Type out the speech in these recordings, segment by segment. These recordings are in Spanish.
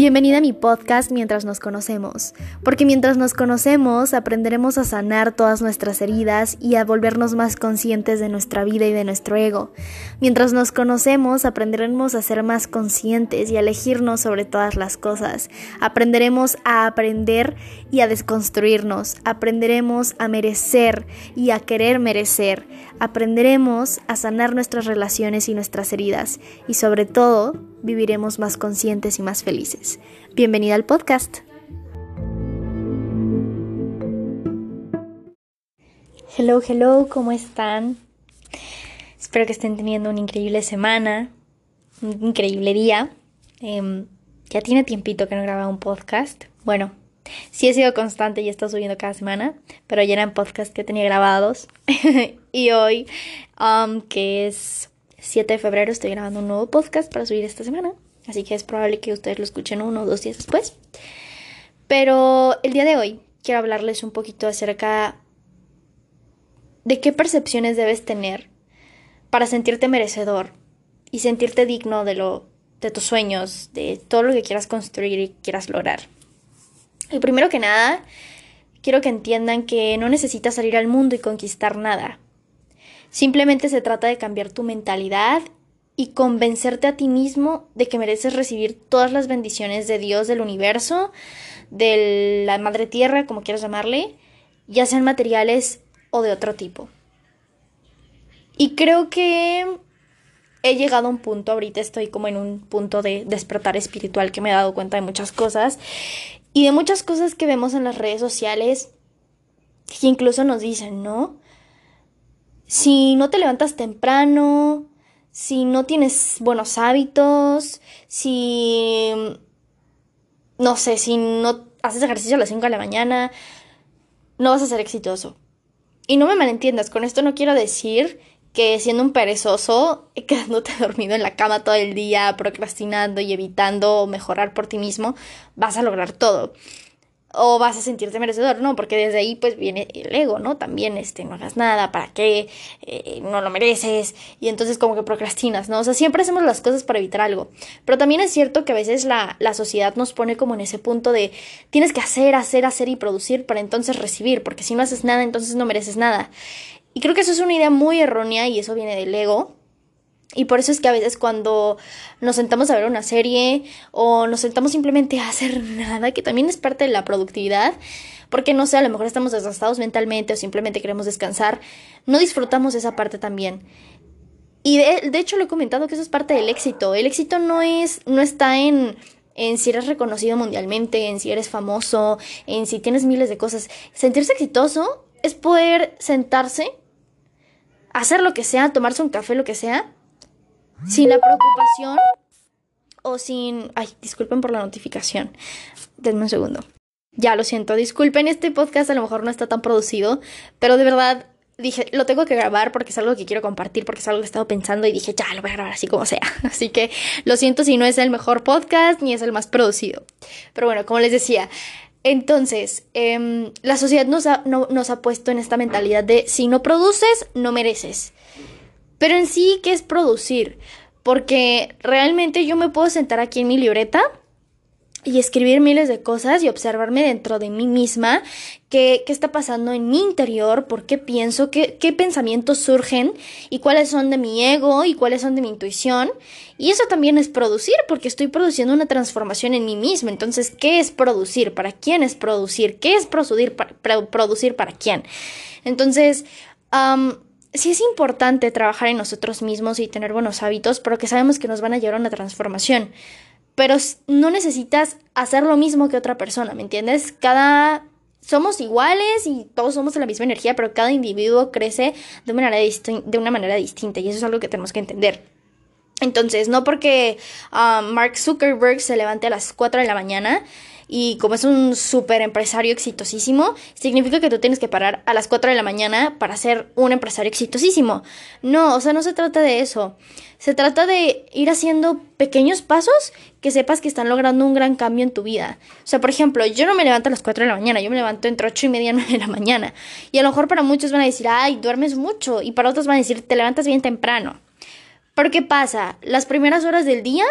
Bienvenida a mi podcast Mientras nos conocemos, porque mientras nos conocemos aprenderemos a sanar todas nuestras heridas y a volvernos más conscientes de nuestra vida y de nuestro ego. Mientras nos conocemos aprenderemos a ser más conscientes y a elegirnos sobre todas las cosas. Aprenderemos a aprender y a desconstruirnos. Aprenderemos a merecer y a querer merecer. Aprenderemos a sanar nuestras relaciones y nuestras heridas y sobre todo viviremos más conscientes y más felices. Bienvenida al podcast. Hello, hello, ¿cómo están? Espero que estén teniendo una increíble semana, un increíble día. Em, ya tiene tiempito que no grababa un podcast. Bueno, sí he sido constante y he estado subiendo cada semana, pero ya eran podcasts que tenía grabados. y hoy, um, que es 7 de febrero estoy grabando un nuevo podcast para subir esta semana, así que es probable que ustedes lo escuchen uno o dos días después. Pero el día de hoy quiero hablarles un poquito acerca de qué percepciones debes tener para sentirte merecedor y sentirte digno de lo de tus sueños, de todo lo que quieras construir y quieras lograr. Y primero que nada, quiero que entiendan que no necesitas salir al mundo y conquistar nada. Simplemente se trata de cambiar tu mentalidad y convencerte a ti mismo de que mereces recibir todas las bendiciones de Dios, del universo, de la madre tierra, como quieras llamarle, ya sean materiales o de otro tipo. Y creo que he llegado a un punto, ahorita estoy como en un punto de despertar espiritual que me he dado cuenta de muchas cosas y de muchas cosas que vemos en las redes sociales que incluso nos dicen, ¿no? si no te levantas temprano, si no tienes buenos hábitos, si, no sé, si no haces ejercicio a las 5 de la mañana, no vas a ser exitoso. Y no me malentiendas, con esto no quiero decir que siendo un perezoso, quedándote dormido en la cama todo el día, procrastinando y evitando mejorar por ti mismo, vas a lograr todo o vas a sentirte merecedor, ¿no? Porque desde ahí pues viene el ego, ¿no? También, este, no hagas nada, ¿para qué? Eh, no lo mereces, y entonces como que procrastinas, ¿no? O sea, siempre hacemos las cosas para evitar algo, pero también es cierto que a veces la, la sociedad nos pone como en ese punto de tienes que hacer, hacer, hacer y producir para entonces recibir, porque si no haces nada, entonces no mereces nada. Y creo que eso es una idea muy errónea y eso viene del ego, y por eso es que a veces cuando nos sentamos a ver una serie o nos sentamos simplemente a hacer nada, que también es parte de la productividad, porque no sé, a lo mejor estamos desgastados mentalmente o simplemente queremos descansar, no disfrutamos esa parte también. Y de, hecho lo he comentado que eso es parte del éxito. El éxito no es, no está en, en si eres reconocido mundialmente, en si eres famoso, en si tienes miles de cosas. Sentirse exitoso es poder sentarse, hacer lo que sea, tomarse un café, lo que sea, sin la preocupación o sin... Ay, disculpen por la notificación. Denme un segundo. Ya, lo siento, disculpen, este podcast a lo mejor no está tan producido, pero de verdad dije, lo tengo que grabar porque es algo que quiero compartir, porque es algo que he estado pensando y dije, ya, lo voy a grabar así como sea. Así que lo siento si no es el mejor podcast ni es el más producido. Pero bueno, como les decía, entonces, em, la sociedad nos nos ha puesto en esta mentalidad de si no produces, no mereces. Pero en sí, ¿qué es producir? Porque realmente yo me puedo sentar aquí en mi libreta y escribir miles de cosas y observarme dentro de mí misma qué, qué está pasando en mi interior, por qué pienso, qué, qué pensamientos surgen y cuáles son de mi ego y cuáles son de mi intuición. Y eso también es producir porque estoy produciendo una transformación en mí misma. Entonces, ¿qué es producir? ¿Para quién es producir? ¿Qué es producir para, producir para quién? Entonces, sí es importante trabajar en nosotros mismos y tener buenos hábitos, pero que sabemos que nos van a llevar a una transformación. Pero no necesitas hacer lo mismo que otra persona, ¿me entiendes? Cada somos iguales y todos somos de la misma energía, pero cada individuo crece de una manera, de una manera distinta y eso es algo que tenemos que entender. Entonces, no porque ah, Mark Zuckerberg se levante a las 4 de la mañana y como es un súper empresario exitosísimo, significa que tú tienes que parar a las 4 de la mañana para ser un empresario exitosísimo. No, o sea, no se trata de eso. Se trata de ir haciendo pequeños pasos que sepas que están logrando un gran cambio en tu vida. O sea, por ejemplo, yo no me levanto a las 4 de la mañana, yo me levanto entre 8 y media, 9 de la mañana. Y a lo mejor para muchos van a decir, ay, duermes mucho. Y para otros van a decir, te levantas bien temprano. Pero ¿qué pasa? Las primeras horas del día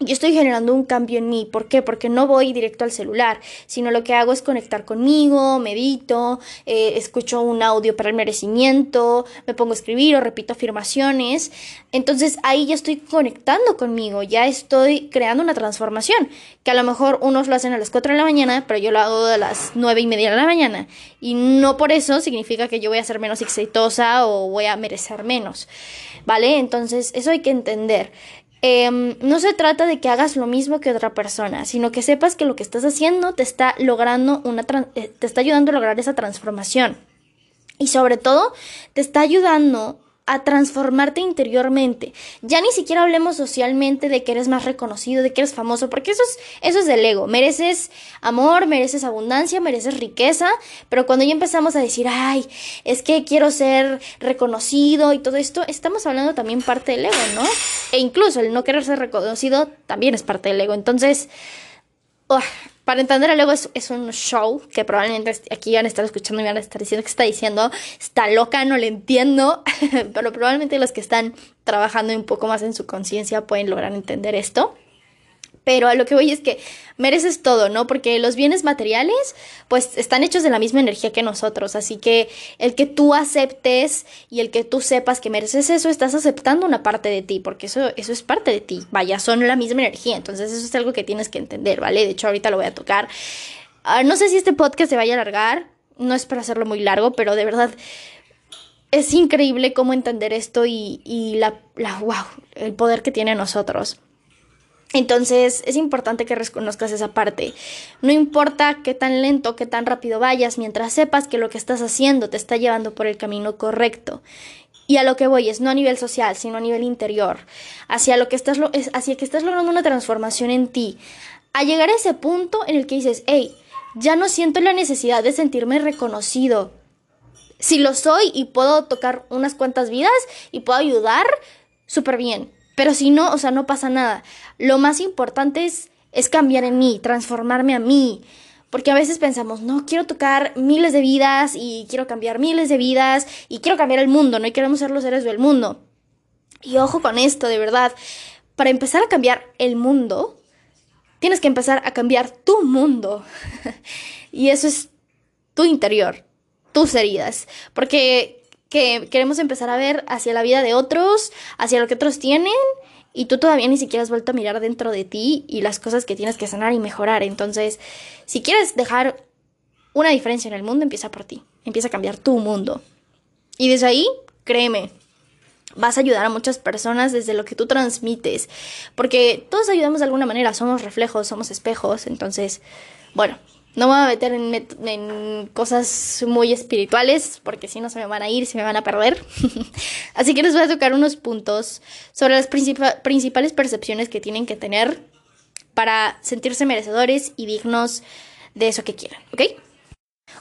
yo estoy generando un cambio en mí. ¿Por qué? Porque no voy directo al celular, sino lo que hago es conectar conmigo, medito, eh, escucho un audio para el merecimiento, me pongo a escribir o repito afirmaciones. Entonces ahí ya estoy conectando conmigo, ya estoy creando una transformación, que a lo mejor unos lo hacen a las 4 de la mañana, pero yo lo hago a las 9 y media de la mañana. Y no por eso significa que yo voy a ser menos exitosa o voy a merecer menos. ¿Vale? Entonces eso hay que entender. Em, no se trata de que hagas lo mismo que otra persona, sino que sepas que lo que estás haciendo te está logrando una eh, te está ayudando a lograr esa transformación. Y sobre todo, te está ayudando a transformarte interiormente. Ya ni siquiera hablemos socialmente de que eres más reconocido, de que eres famoso, porque eso es, eso es del ego. Mereces amor, mereces abundancia, mereces riqueza, pero cuando ya empezamos a decir, ay, es que quiero ser reconocido y todo esto, estamos hablando también parte del ego, ¿no? E incluso el no querer ser reconocido también es parte del ego. Entonces, para entender el ego es, un show que probablemente aquí van a estar escuchando y van a estar diciendo que está diciendo, está loca, no le entiendo, pero probablemente los que están trabajando un poco más en su conciencia pueden lograr entender esto. Pero a lo que voy es que mereces todo, ¿no? Porque los bienes materiales, pues están hechos de la misma energía que nosotros. Así que el que tú aceptes y el que tú sepas que mereces eso, estás aceptando una parte de ti, porque eso, eso es parte de ti. Vaya, son la misma energía. Entonces eso es algo que tienes que entender, ¿vale? De hecho, ahorita lo voy a tocar. Ah, no sé si este podcast se vaya a alargar. No es para hacerlo muy largo, pero de verdad es increíble cómo entender esto y, y la, la, wow, el poder que tiene nosotros. Entonces es importante que reconozcas esa parte. No importa qué tan lento, qué tan rápido vayas, mientras sepas que lo que estás haciendo te está llevando por el camino correcto. Y a lo que voy es no a nivel social, sino a nivel interior, hacia lo que estás, hacia que estás logrando una transformación en ti. A llegar a ese punto en el que dices, hey, ya no siento la necesidad de sentirme reconocido. Si lo soy y puedo tocar unas cuantas vidas y puedo ayudar, súper bien. Pero si no, o sea, no pasa nada. Lo más importante es, es cambiar en mí, transformarme a mí. Porque a veces pensamos, no, quiero tocar miles de vidas y quiero cambiar miles de vidas y quiero cambiar el mundo, ¿no? Y queremos ser los héroes del mundo. Y ojo con esto, de verdad. Para empezar a cambiar el mundo, tienes que empezar a cambiar tu mundo. y eso es tu interior, tus heridas. Porque que queremos empezar a ver hacia la vida de otros, hacia lo que otros tienen, y tú todavía ni siquiera has vuelto a mirar dentro de ti y las cosas que tienes que sanar y mejorar. Entonces, si quieres dejar una diferencia en el mundo, empieza por ti, empieza a cambiar tu mundo. Y desde ahí, créeme, vas a ayudar a muchas personas desde lo que tú transmites, porque todos ayudamos de alguna manera, somos reflejos, somos espejos, entonces, bueno, no me voy a meter en, cosas muy espirituales porque si no se me van a ir, se me van a perder. Así que les voy a tocar unos puntos sobre las principales percepciones que tienen que tener para sentirse merecedores y dignos de eso que quieran, ¿ok?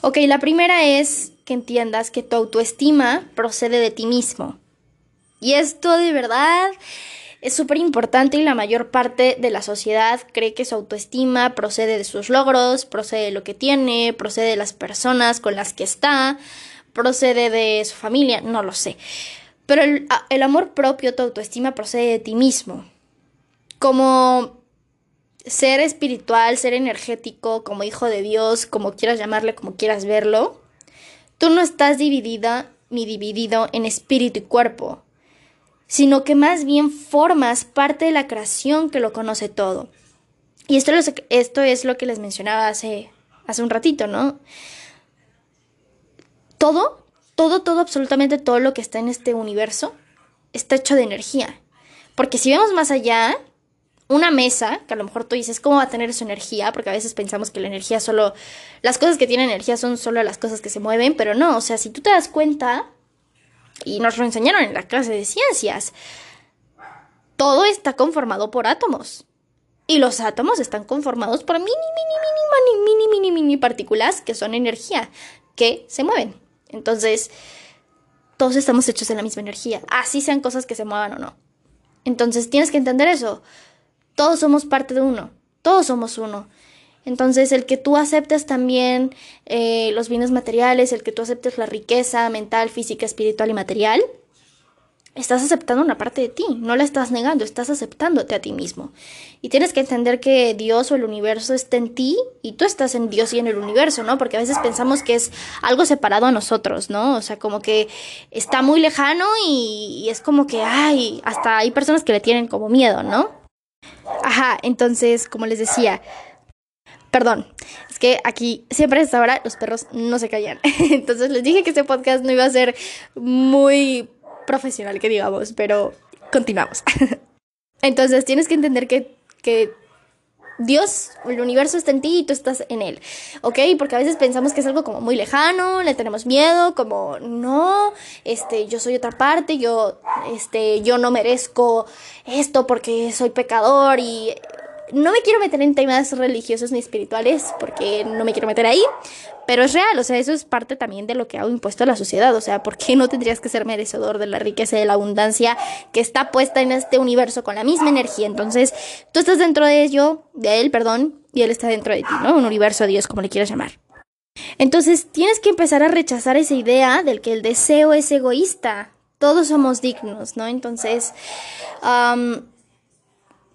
Ok, la primera es que entiendas que tu autoestima procede de ti mismo. Y esto de verdad es súper importante y la mayor parte de la sociedad cree que su autoestima procede de sus logros, procede de lo que tiene, procede de las personas con las que está, procede de su familia, no lo sé. Pero el, el amor propio, tu autoestima procede de ti mismo. Como ser espiritual, ser energético, como hijo de Dios, como quieras llamarle, como quieras verlo, tú no estás dividida ni dividido en espíritu y cuerpo sino que más bien formas parte de la creación que lo conoce todo. Y esto, esto es lo que les mencionaba hace, hace un ratito, ¿no? Todo, todo, todo, absolutamente todo lo que está en este universo está hecho de energía. Porque si vemos más allá, una mesa, que a lo mejor tú dices, ¿cómo va a tener su energía? Porque a veces pensamos que la energía solo, las cosas que tienen energía son solo las cosas que se mueven, pero no, o sea, si tú te das cuenta, y nos lo enseñaron en la clase de ciencias. Todo está conformado por átomos. Y los átomos están conformados por mini, mini, mini, mini, mini, mini, partículas que son energía, que se mueven. Entonces, todos estamos hechos de la misma energía, así sean cosas que se muevan o no. Entonces, tienes que entender eso. Todos somos parte de uno, todos somos uno. Entonces, el que tú aceptes también eh, los bienes materiales, el que tú aceptes la riqueza mental, física, espiritual y material, estás aceptando una parte de ti, no la estás negando, estás aceptándote a ti mismo. Y tienes que entender que Dios o el universo está en ti y tú estás en Dios y en el universo, ¿no? Porque a veces pensamos que es algo separado a nosotros, ¿no? O sea, como que está muy lejano y, es como que, ay, hasta hay personas que le tienen como miedo, ¿no? Ajá, entonces, como les decía, Perdón, es que aquí siempre a esta hora los perros no se callan. Entonces les dije que este podcast no iba a ser muy profesional, que digamos, pero continuamos. Entonces tienes que entender que, que Dios, el universo está en ti y tú estás en él, ¿ok? Porque a veces pensamos que es algo como muy lejano, le tenemos miedo, como no, este, yo soy otra parte, yo, este, yo no merezco esto porque soy pecador y no me quiero meter en temas religiosos ni espirituales porque no me quiero meter ahí, pero es real, o sea, eso es parte también de lo que ha impuesto a la sociedad, o sea, ¿por qué no tendrías que ser merecedor de la riqueza y de la abundancia que está puesta en este universo con la misma energía? Entonces, tú estás dentro de ello, de él, perdón, y él está dentro de ti, ¿no? Un universo, Dios, como le quieras llamar. Entonces, tienes que empezar a rechazar esa idea del que el deseo es egoísta. Todos somos dignos, ¿no? Entonces,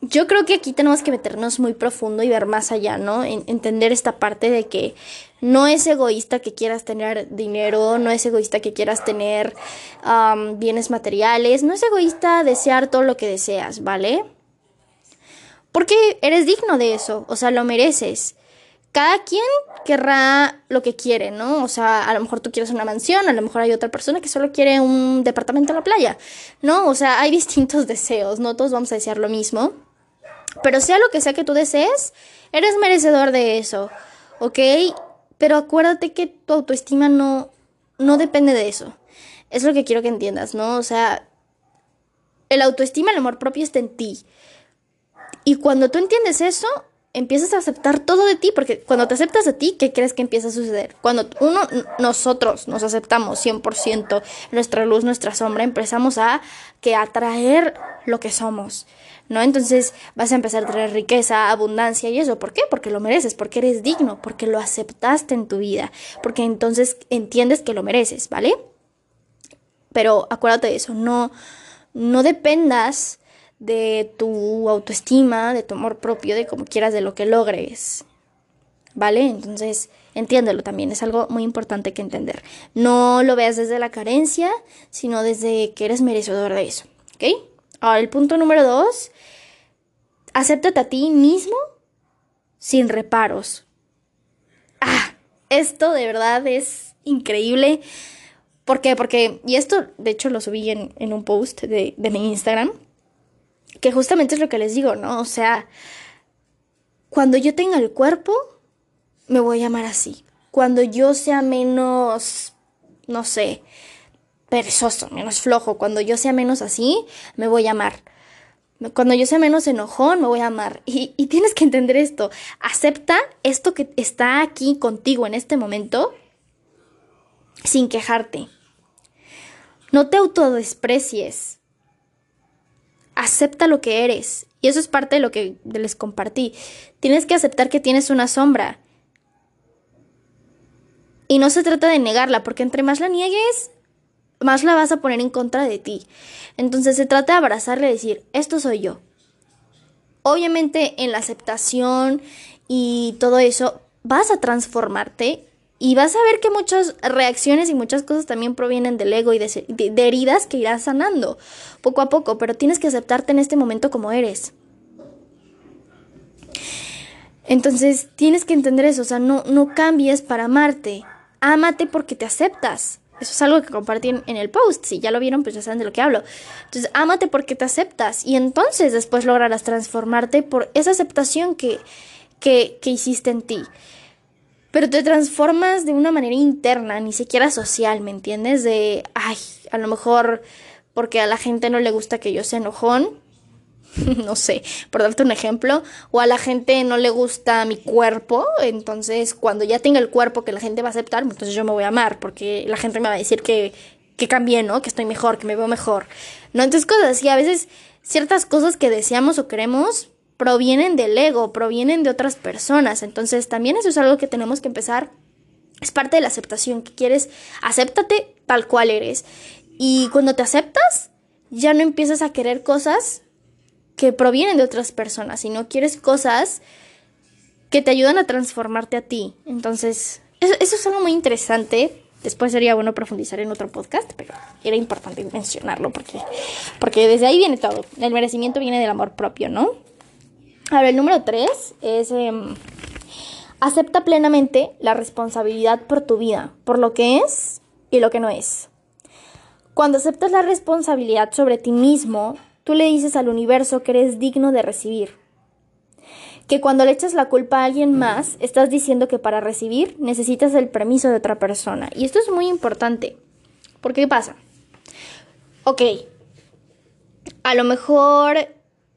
yo creo que aquí tenemos que meternos muy profundo y ver más allá, ¿no? entender esta parte de que no es egoísta que quieras tener dinero, no es egoísta que quieras tener bienes materiales, no es egoísta desear todo lo que deseas, ¿vale? Porque eres digno de eso, o sea, lo mereces. Cada quien querrá lo que quiere, ¿no? O sea, a lo mejor tú quieres una mansión, a lo mejor hay otra persona que solo quiere un departamento en la playa, ¿no? O sea, hay distintos deseos, no todos vamos a desear lo mismo. Pero sea lo que sea que tú desees, eres merecedor de eso, ¿ok? Pero acuérdate que tu autoestima no, no depende de eso. Es lo que quiero que entiendas, ¿no? O sea, el autoestima, el amor propio está en ti. Y cuando tú entiendes eso, empiezas a aceptar todo de ti, porque cuando te aceptas a ti, ¿qué crees que empieza a suceder? Cuando uno, nosotros nos aceptamos 100%, nuestra luz, nuestra sombra, empezamos a que atraer lo que somos. ¿No? Entonces vas a empezar a traer riqueza, abundancia y eso. ¿Por qué? Porque lo mereces, porque eres digno, porque lo aceptaste en tu vida, porque entonces entiendes que lo mereces, ¿vale? Pero acuérdate de eso, no, no dependas de tu autoestima, de tu amor propio, de como quieras, de lo que logres, ¿vale? Entonces, entiéndelo también, es algo muy importante que entender. No lo veas desde la carencia, sino desde que eres merecedor de eso, ¿ok? Ahora, el punto número dos, acéptate a ti mismo sin reparos. Ah, esto de verdad es increíble. ¿Por qué? Porque, y esto de hecho lo subí en, en un post de, de mi Instagram, que justamente es lo que les digo, ¿no? O sea, cuando yo tenga el cuerpo, me voy a llamar así. Cuando yo sea menos, no sé, perezoso, menos flojo. Cuando yo sea menos así, me voy a amar. Cuando yo sea menos enojón, me voy a amar. Y, y, tienes que entender esto. Acepta esto que está aquí contigo en este momento sin quejarte. No te autodesprecies. Acepta lo que eres. Y eso es parte de lo que les compartí. Tienes que aceptar que tienes una sombra. Y no se trata de negarla, porque entre más la niegues, más la vas a poner en contra de ti. Entonces se trata de abrazarle y decir, esto soy yo. Obviamente en la aceptación y todo eso vas a transformarte y vas a ver que muchas reacciones y muchas cosas también provienen del ego y de, heridas que irás sanando poco a poco, pero tienes que aceptarte en este momento como eres. Entonces tienes que entender eso, o sea, no, no cambies para amarte, ámate porque te aceptas. Eso es algo que compartí en, el post. Si ya lo vieron, pues ya saben de lo que hablo. Entonces, ámate porque te aceptas. Y entonces después lograrás transformarte por esa aceptación que, que, que hiciste en ti. Pero te transformas de una manera interna, ni siquiera social, ¿me entiendes? De, ay, a lo mejor porque a la gente no le gusta que yo sea enojón, no sé, por darte un ejemplo, o a la gente no le gusta mi cuerpo, entonces cuando ya tenga el cuerpo que la gente va a aceptar, entonces yo me voy a amar, porque la gente me va a decir que, que cambié, ¿no? Que estoy mejor, que me veo mejor. ¿No? Entonces cosas así, a veces ciertas cosas que deseamos o queremos provienen del ego, provienen de otras personas, entonces también eso es algo que tenemos que empezar, es parte de la aceptación que quieres, acéptate tal cual eres. Y cuando te aceptas, ya no empiezas a querer cosas que provienen de otras personas, sino quieres cosas que te ayudan a transformarte a ti. Entonces, eso, es algo muy interesante. Después sería bueno profundizar en otro podcast, pero era importante mencionarlo porque, porque desde ahí viene todo. El merecimiento viene del amor propio, ¿no? Ahora, el número tres es em, acepta plenamente la responsabilidad por tu vida, por lo que es y lo que no es. Cuando aceptas la responsabilidad sobre ti mismo, tú le dices al universo que eres digno de recibir. Que cuando le echas la culpa a alguien más, estás diciendo que para recibir necesitas el permiso de otra persona. Y esto es muy importante. ¿Por qué pasa? Ok, a lo mejor,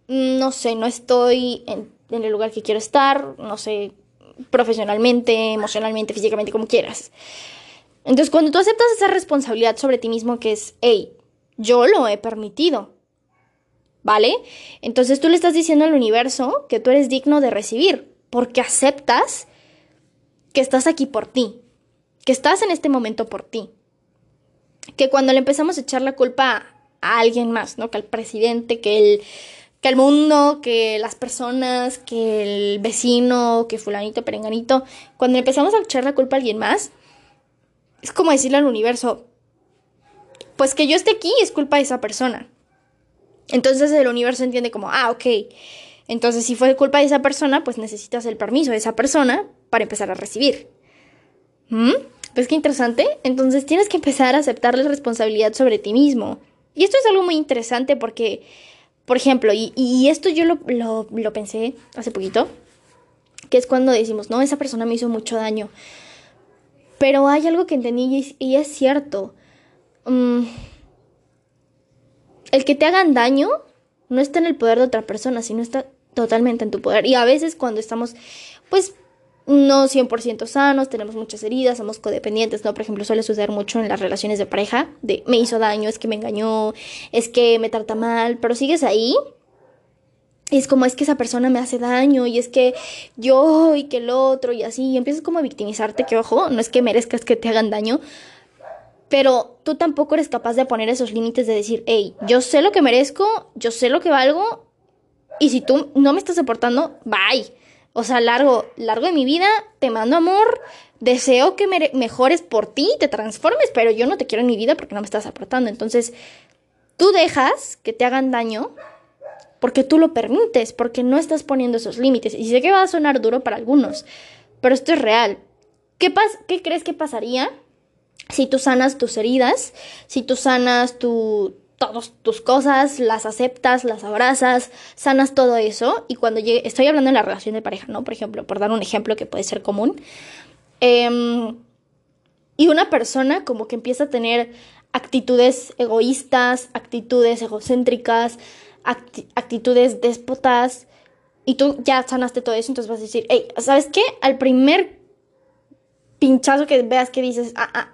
mm, no sé, no estoy en, en el lugar que quiero estar, no sé, profesionalmente, emocionalmente, físicamente, como quieras. Entonces, cuando tú aceptas esa responsabilidad sobre ti mismo, que es, hey, yo lo he permitido, ¿vale? Entonces tú le estás diciendo al universo que tú eres digno de recibir, porque aceptas que estás aquí por ti, que estás en este momento por ti. Que cuando le empezamos a echar la culpa a alguien más, ¿no? Que al presidente, que el, que el mundo, que las personas, que el vecino, que fulanito, perenganito, cuando empezamos a echar la culpa a alguien más, es como decirle al universo, pues que yo esté aquí es culpa de esa persona. Entonces el universo entiende como, ah, ok. Entonces si fue culpa de esa persona, pues necesitas el permiso de esa persona para empezar a recibir. ¿Mm? ¿Ves qué interesante? Entonces tienes que empezar a aceptar la responsabilidad sobre ti mismo. Y esto es algo muy interesante porque, por ejemplo, y, esto yo lo, lo, pensé hace poquito, que es cuando decimos, no, esa persona me hizo mucho daño. Pero hay algo que entendí y es, cierto. Mm, el que te hagan daño no está en el poder de otra persona, sino está totalmente en tu poder. Y a veces cuando estamos, pues, no 100% sanos, tenemos muchas heridas, somos codependientes, ¿no? Por ejemplo, suele suceder mucho en las relaciones de pareja, de me hizo daño, es que me engañó, es que me trata mal, pero sigues ahí es como es que esa persona me hace daño y es que yo y que el otro y así, y empiezas como a victimizarte, que ojo, no es que merezcas que te hagan daño, pero tú tampoco eres capaz de poner esos límites de decir, hey, yo sé lo que merezco, yo sé lo que valgo, y si tú no me estás soportando, bye. O sea, largo, largo de mi vida, te mando amor, deseo que mejores por ti, te transformes, pero yo no te quiero en mi vida porque no me estás aportando. Entonces, tú dejas que te hagan daño porque tú lo permites, porque no estás poniendo esos límites. Y sé que va a sonar duro para algunos, pero esto es real. ¿Qué, qué crees que pasaría si tú sanas tus heridas, si tú sanas tu, todas tus cosas, las aceptas, las abrazas, sanas todo eso? Y cuando llegue, estoy hablando de la relación de pareja, ¿no? Por ejemplo, por dar un ejemplo que puede ser común. Em, y una persona como que empieza a tener actitudes egoístas, actitudes egocéntricas, actitudes déspotas y tú ya sanaste todo eso, entonces vas a decir, hey, ¿sabes qué? Al primer pinchazo que veas que dices, ah, ah,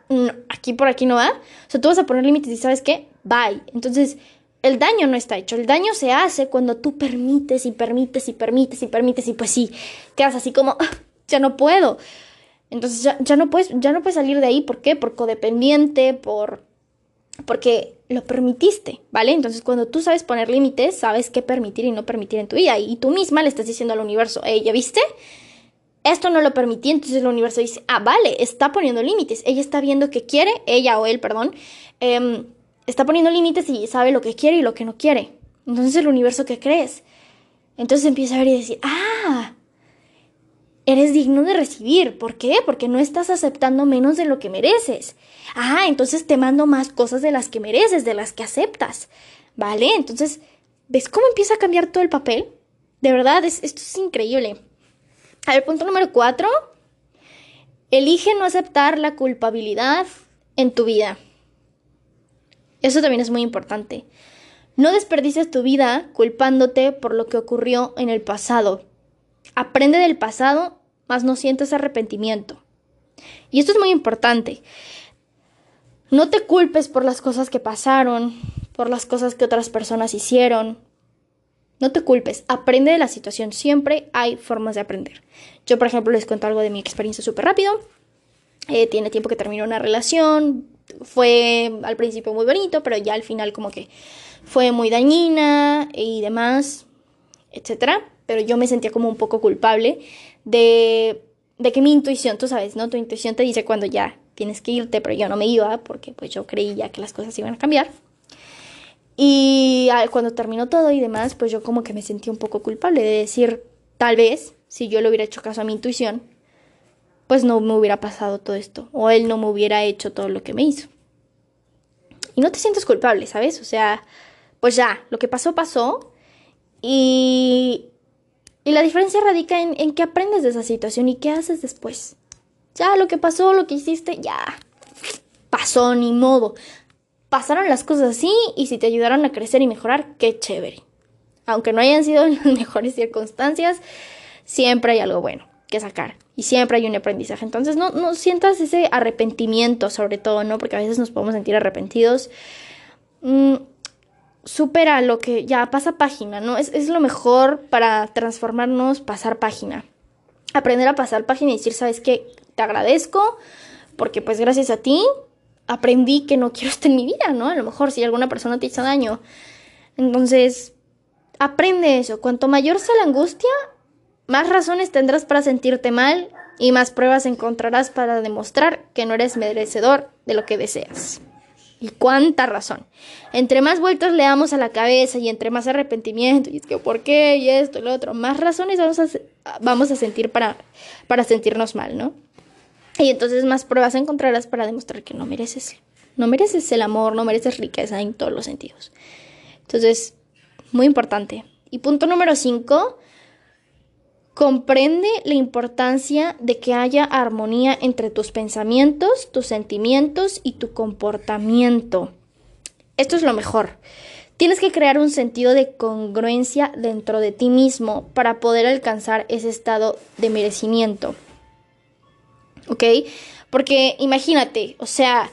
aquí por aquí no va, o sea, tú vas a poner límites y ¿sabes qué? Bye. Entonces, el daño no está hecho, el daño se hace cuando tú permites y permites y permites y permites y pues sí, quedas así como, ah, ya no puedo. Entonces ya, ya, no puedes, ya no puedes salir de ahí, ¿por qué? Por codependiente, por porque lo permitiste, ¿vale? Entonces cuando tú sabes poner límites, sabes qué permitir y no permitir en tu vida. Y tú misma le estás diciendo al universo, hey, ¿ya viste? Esto no lo permití, entonces el universo dice, ah, vale, está poniendo límites. Ella está viendo qué quiere, ella o él, perdón, em, está poniendo límites y sabe lo que quiere y lo que no quiere. Entonces el universo, ¿qué crees? Entonces empieza a ver y decir, ah, eres digno de recibir. ¿Por qué? Porque no estás aceptando menos de lo que mereces. Ah, entonces te mando más cosas de las que mereces, de las que aceptas. ¿Vale? Entonces, ¿ves cómo empieza a cambiar todo el papel? De verdad, esto es increíble. A punto número cuatro. Elige no aceptar la culpabilidad en tu vida. Eso también es muy importante. No desperdices tu vida culpándote por lo que ocurrió en el pasado. Aprende del pasado, mas no sientes arrepentimiento. Y esto es muy importante. No te culpes por las cosas que pasaron, por las cosas que otras personas hicieron. No te culpes, aprende de la situación. Siempre hay formas de aprender. Yo, por ejemplo, les cuento algo de mi experiencia súper rápido. Eh, tiene tiempo que terminó una relación. Fue al principio muy bonito, pero ya al final como que fue muy dañina y demás, etcétera, pero yo me sentía como un poco culpable de, de que mi intuición, tú sabes, ¿no? Tu intuición te dice cuando ya tienes que irte, pero yo no me iba porque pues yo creía que las cosas iban a cambiar. Y cuando terminó todo y demás, pues yo como que me sentí un poco culpable de decir, tal vez, si yo le hubiera hecho caso a mi intuición, pues no me hubiera pasado todo esto, o él no me hubiera hecho todo lo que me hizo. Y no te sientes culpable, ¿sabes? O sea, pues ya, lo que pasó, pasó, y, y la diferencia radica en, en que aprendes de esa situación y qué haces después. Ya, lo que pasó, lo que hiciste, ya, pasó, ni modo pasaron las cosas así y si te ayudaron a crecer y mejorar, qué chévere. Aunque no hayan sido las mejores circunstancias, siempre hay algo bueno que sacar y siempre hay un aprendizaje. Entonces no, no sientas ese arrepentimiento sobre todo, ¿no? Porque a veces nos podemos sentir arrepentidos. Mm, supera lo que ya pasa página, ¿no? Es, es lo mejor para transformarnos, pasar página. Aprender a pasar página y decir, ¿sabes qué? Te agradezco porque pues gracias a ti aprendí que no quiero esto en mi vida, ¿no? A lo mejor si alguna persona te hizo daño. Entonces, aprende eso. Cuanto mayor sea la angustia, más razones tendrás para sentirte mal y más pruebas encontrarás para demostrar que no eres merecedor de lo que deseas. Y cuánta razón. Entre más vueltas le damos a la cabeza y entre más arrepentimiento, y es que por qué, y esto y lo otro, más razones vamos a, vamos a sentir para, para sentirnos mal, ¿no? Y entonces más pruebas encontrarás para demostrar que no mereces. No mereces el amor, no mereces riqueza en todos los sentidos. Entonces, muy importante. Y punto número 5, comprende la importancia de que haya armonía entre tus pensamientos, tus sentimientos y tu comportamiento. Esto es lo mejor. Tienes que crear un sentido de congruencia dentro de ti mismo para poder alcanzar ese estado de merecimiento. ¿Ok? Porque imagínate, o sea,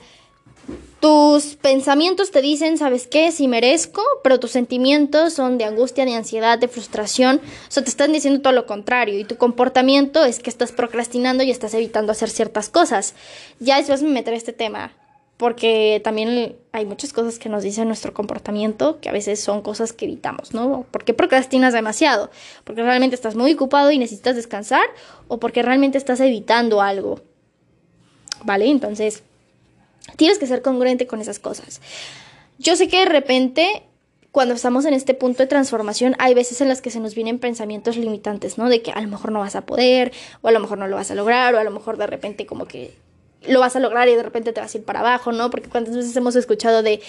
tus pensamientos te dicen, ¿sabes qué? Si merezco, pero tus sentimientos son de angustia, de ansiedad, de frustración. O sea, te están diciendo todo lo contrario. Y tu comportamiento es que estás procrastinando y estás evitando hacer ciertas cosas. Ya después me meteré este tema. Porque también hay muchas cosas que nos dicen nuestro comportamiento que a veces son cosas que evitamos, ¿no? ¿Por qué procrastinas demasiado? ¿Porque realmente estás muy ocupado y necesitas descansar? ¿O porque realmente estás evitando algo? ¿Vale? Entonces, tienes que ser congruente con esas cosas. Yo sé que de repente, cuando estamos en este punto de transformación, hay veces en las que se nos vienen pensamientos limitantes, ¿no? De que a lo mejor no vas a poder, o a lo mejor no lo vas a lograr, o a lo mejor de repente como que lo vas a lograr y de repente te vas a ir para abajo, ¿no? Porque cuántas veces hemos escuchado de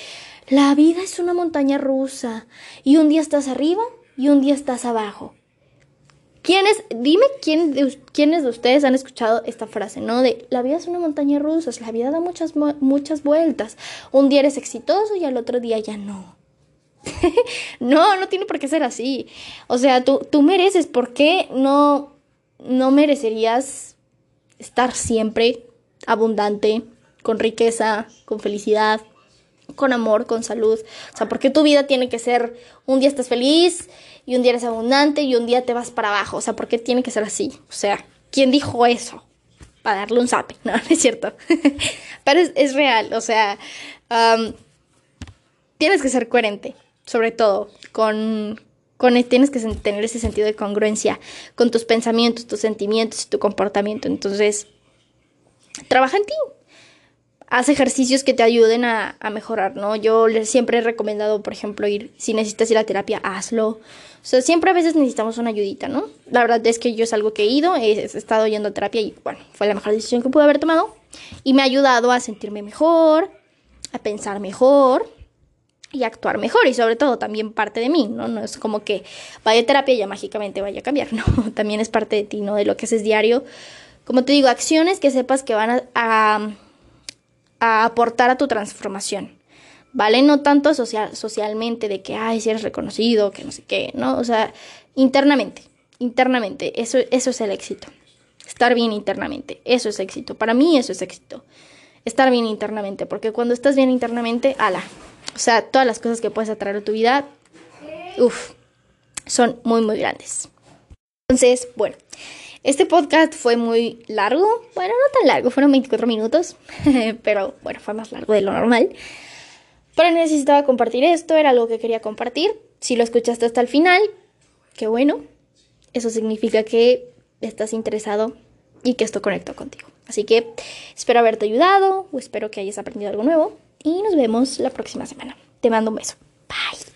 la vida es una montaña rusa y un día estás arriba y un día estás abajo. ¿Quiénes, dime quién de, quiénes de ustedes han escuchado esta frase, ¿no? De la vida es una montaña rusa, la vida da muchas, muchas vueltas. Un día eres exitoso y al otro día ya no. no, no tiene por qué ser así. O sea, tú, tú mereces, ¿por qué no, no merecerías estar siempre abundante, con riqueza, con felicidad, con amor, con salud. O sea, porque tu vida tiene que ser un día estás feliz y un día eres abundante y un día te vas para abajo. O sea, ¿por qué tiene que ser así? O sea, ¿quién dijo eso? Para darle un zape. No, no es cierto. Pero es, real. O sea, tienes que ser coherente, sobre todo, con, con, tienes que tener ese sentido de congruencia con tus pensamientos, tus sentimientos y tu comportamiento. Entonces, trabaja en ti. Haz ejercicios que te ayuden a, mejorar, ¿no? Yo les siempre he recomendado, por ejemplo, ir, si necesitas ir a terapia, hazlo. O sea, siempre a veces necesitamos una ayudita, ¿no? La verdad es que yo es algo que he ido, he, estado yendo a terapia y, bueno, fue la mejor decisión que pude haber tomado. Y me ha ayudado a sentirme mejor, a pensar mejor y a actuar mejor. Y sobre todo también parte de mí, ¿no? No es como que vaya a terapia y ya mágicamente vaya a cambiar, ¿no? También es parte de ti, ¿no? De lo que haces diario como te digo, acciones que sepas que van a, aportar a tu transformación. ¿Vale? No tanto social, socialmente de que, ay, si eres reconocido, que no sé qué, ¿no? O sea, internamente, internamente, eso, eso es el éxito. Estar bien internamente, eso es éxito. Para mí eso es éxito. Estar bien internamente, porque cuando estás bien internamente, ala. O sea, todas las cosas que puedes atraer a tu vida, uff, son muy, muy grandes. Entonces, bueno, este podcast fue muy largo, bueno, no tan largo, fueron 24 minutos, pero bueno, fue más largo de lo normal. Pero necesitaba compartir esto, era algo que quería compartir. Si lo escuchaste hasta el final, qué bueno. Eso significa que estás interesado y que esto conectó contigo. Así que espero haberte ayudado o espero que hayas aprendido algo nuevo y nos vemos la próxima semana. Te mando un beso. Bye.